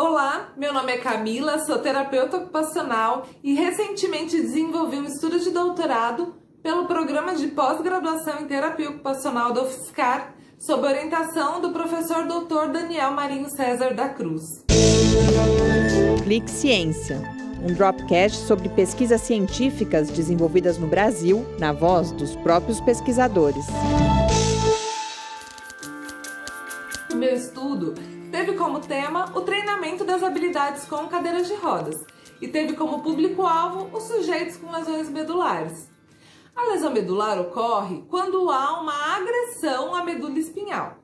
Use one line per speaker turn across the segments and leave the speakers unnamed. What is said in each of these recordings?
Olá, meu nome é Camila, sou terapeuta ocupacional e recentemente desenvolvi um estudo de doutorado pelo programa de pós-graduação em terapia ocupacional da UFSCar, sob orientação do professor Dr. Daniel Marinho César da Cruz.
Clique Ciência, um dropcast sobre pesquisas científicas desenvolvidas no Brasil, na voz dos próprios pesquisadores.
Meu estudo como tema o treinamento das habilidades com cadeiras de rodas e teve como público-alvo os sujeitos com lesões medulares. A lesão medular ocorre quando há uma agressão à medula espinhal,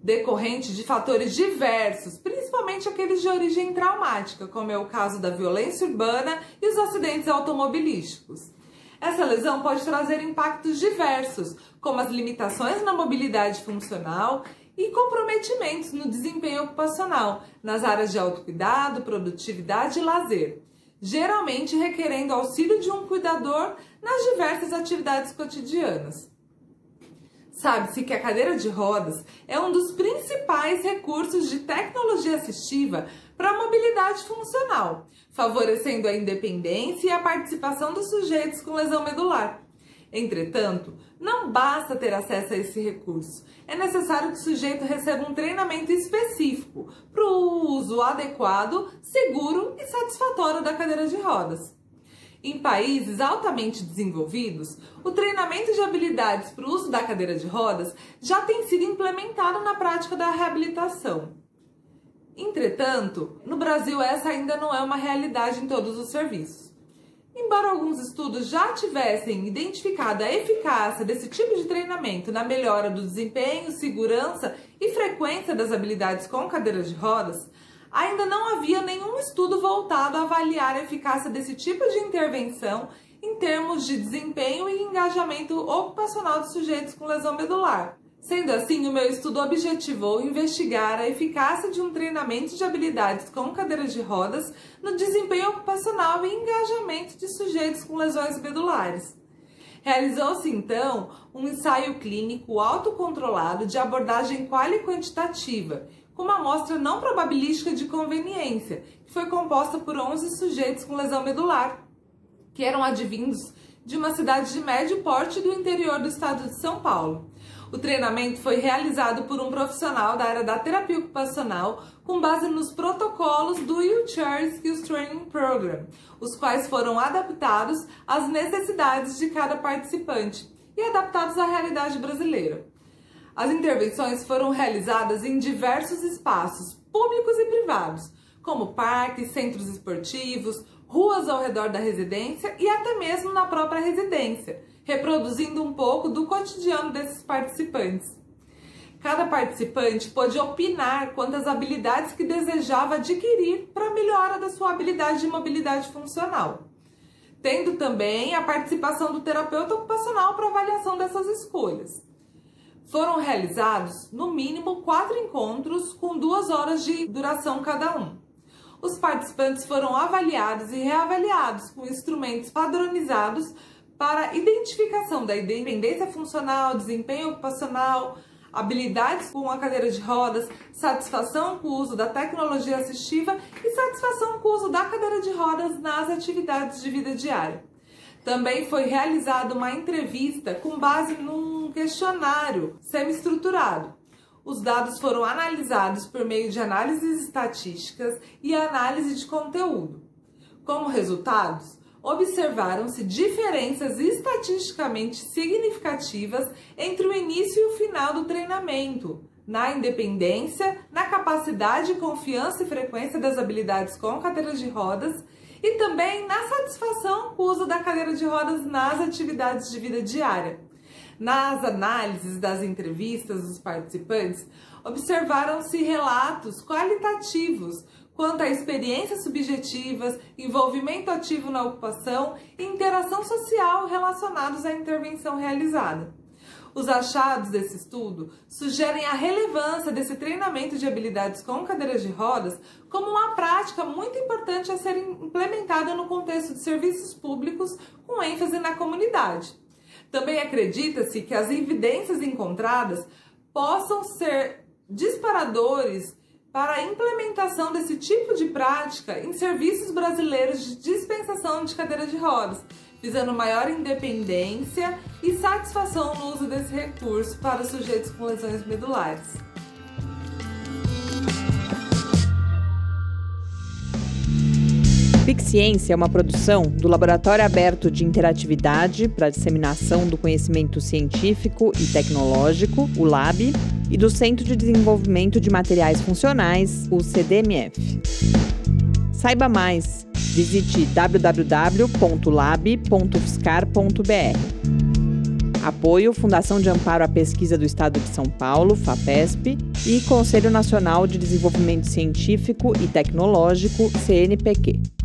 decorrente de fatores diversos, principalmente aqueles de origem traumática, como é o caso da violência urbana e os acidentes automobilísticos. Essa lesão pode trazer impactos diversos, como as limitações na mobilidade funcional e comprometimentos no desempenho ocupacional, nas áreas de autocuidado, produtividade e lazer, geralmente requerendo auxílio de um cuidador nas diversas atividades cotidianas. Sabe-se que a cadeira de rodas é um dos principais recursos de tecnologia assistiva para a mobilidade funcional, favorecendo a independência e a participação dos sujeitos com lesão medular. Entretanto, não basta ter acesso a esse recurso. É necessário que o sujeito receba um treinamento específico para o uso adequado, seguro e satisfatório da cadeira de rodas. Em países altamente desenvolvidos, o treinamento de habilidades para o uso da cadeira de rodas já tem sido implementado na prática da reabilitação. Entretanto, no Brasil essa ainda não é uma realidade em todos os serviços. Embora alguns estudos já tivessem identificado a eficácia desse tipo de treinamento na melhora do desempenho, segurança e frequência das habilidades com cadeiras de rodas, ainda não havia nenhum estudo voltado a avaliar a eficácia desse tipo de intervenção em termos de desempenho e engajamento ocupacional dos sujeitos com lesão medular. Sendo assim, o meu estudo objetivou investigar a eficácia de um treinamento de habilidades com cadeiras de rodas no desempenho ocupacional e engajamento de sujeitos com lesões medulares. Realizou-se então um ensaio clínico autocontrolado de abordagem quali quantitativa, com uma amostra não probabilística de conveniência, que foi composta por 11 sujeitos com lesão medular, que eram advindos de uma cidade de médio porte do interior do estado de São Paulo. O treinamento foi realizado por um profissional da área da terapia ocupacional com base nos protocolos do Wheelchair Skills Training Program, os quais foram adaptados às necessidades de cada participante e adaptados à realidade brasileira. As intervenções foram realizadas em diversos espaços, públicos e privados, como parques, centros esportivos, ruas ao redor da residência e até mesmo na própria residência reproduzindo um pouco do cotidiano desses participantes. Cada participante pôde opinar quanto às habilidades que desejava adquirir para melhora da sua habilidade de mobilidade funcional, tendo também a participação do terapeuta ocupacional para avaliação dessas escolhas. Foram realizados, no mínimo, quatro encontros com duas horas de duração cada um. Os participantes foram avaliados e reavaliados com instrumentos padronizados para identificação da independência funcional, desempenho ocupacional, habilidades com a cadeira de rodas, satisfação com o uso da tecnologia assistiva e satisfação com o uso da cadeira de rodas nas atividades de vida diária. Também foi realizada uma entrevista com base num questionário semi-estruturado. Os dados foram analisados por meio de análises estatísticas e análise de conteúdo. Como resultados, observaram-se diferenças estatisticamente significativas entre o início e o final do treinamento, na independência, na capacidade, confiança e frequência das habilidades com cadeiras de rodas e também na satisfação com o uso da cadeira de rodas nas atividades de vida diária. Nas análises das entrevistas dos participantes, observaram-se relatos qualitativos quanto a experiências subjetivas, envolvimento ativo na ocupação e interação social relacionados à intervenção realizada. Os achados desse estudo sugerem a relevância desse treinamento de habilidades com cadeiras de rodas como uma prática muito importante a ser implementada no contexto de serviços públicos com ênfase na comunidade. Também acredita-se que as evidências encontradas possam ser disparadores para a implementação desse tipo de prática em serviços brasileiros de dispensação de cadeira de rodas, visando maior independência e satisfação no uso desse recurso para sujeitos com lesões medulares.
PIC é uma produção do Laboratório Aberto de Interatividade para Disseminação do Conhecimento Científico e Tecnológico, o LAB, e do Centro de Desenvolvimento de Materiais Funcionais, o CDMF. Saiba mais, visite www.lab.fiscar.br. Apoio Fundação de Amparo à Pesquisa do Estado de São Paulo, FAPESP, e Conselho Nacional de Desenvolvimento Científico e Tecnológico, CNPq.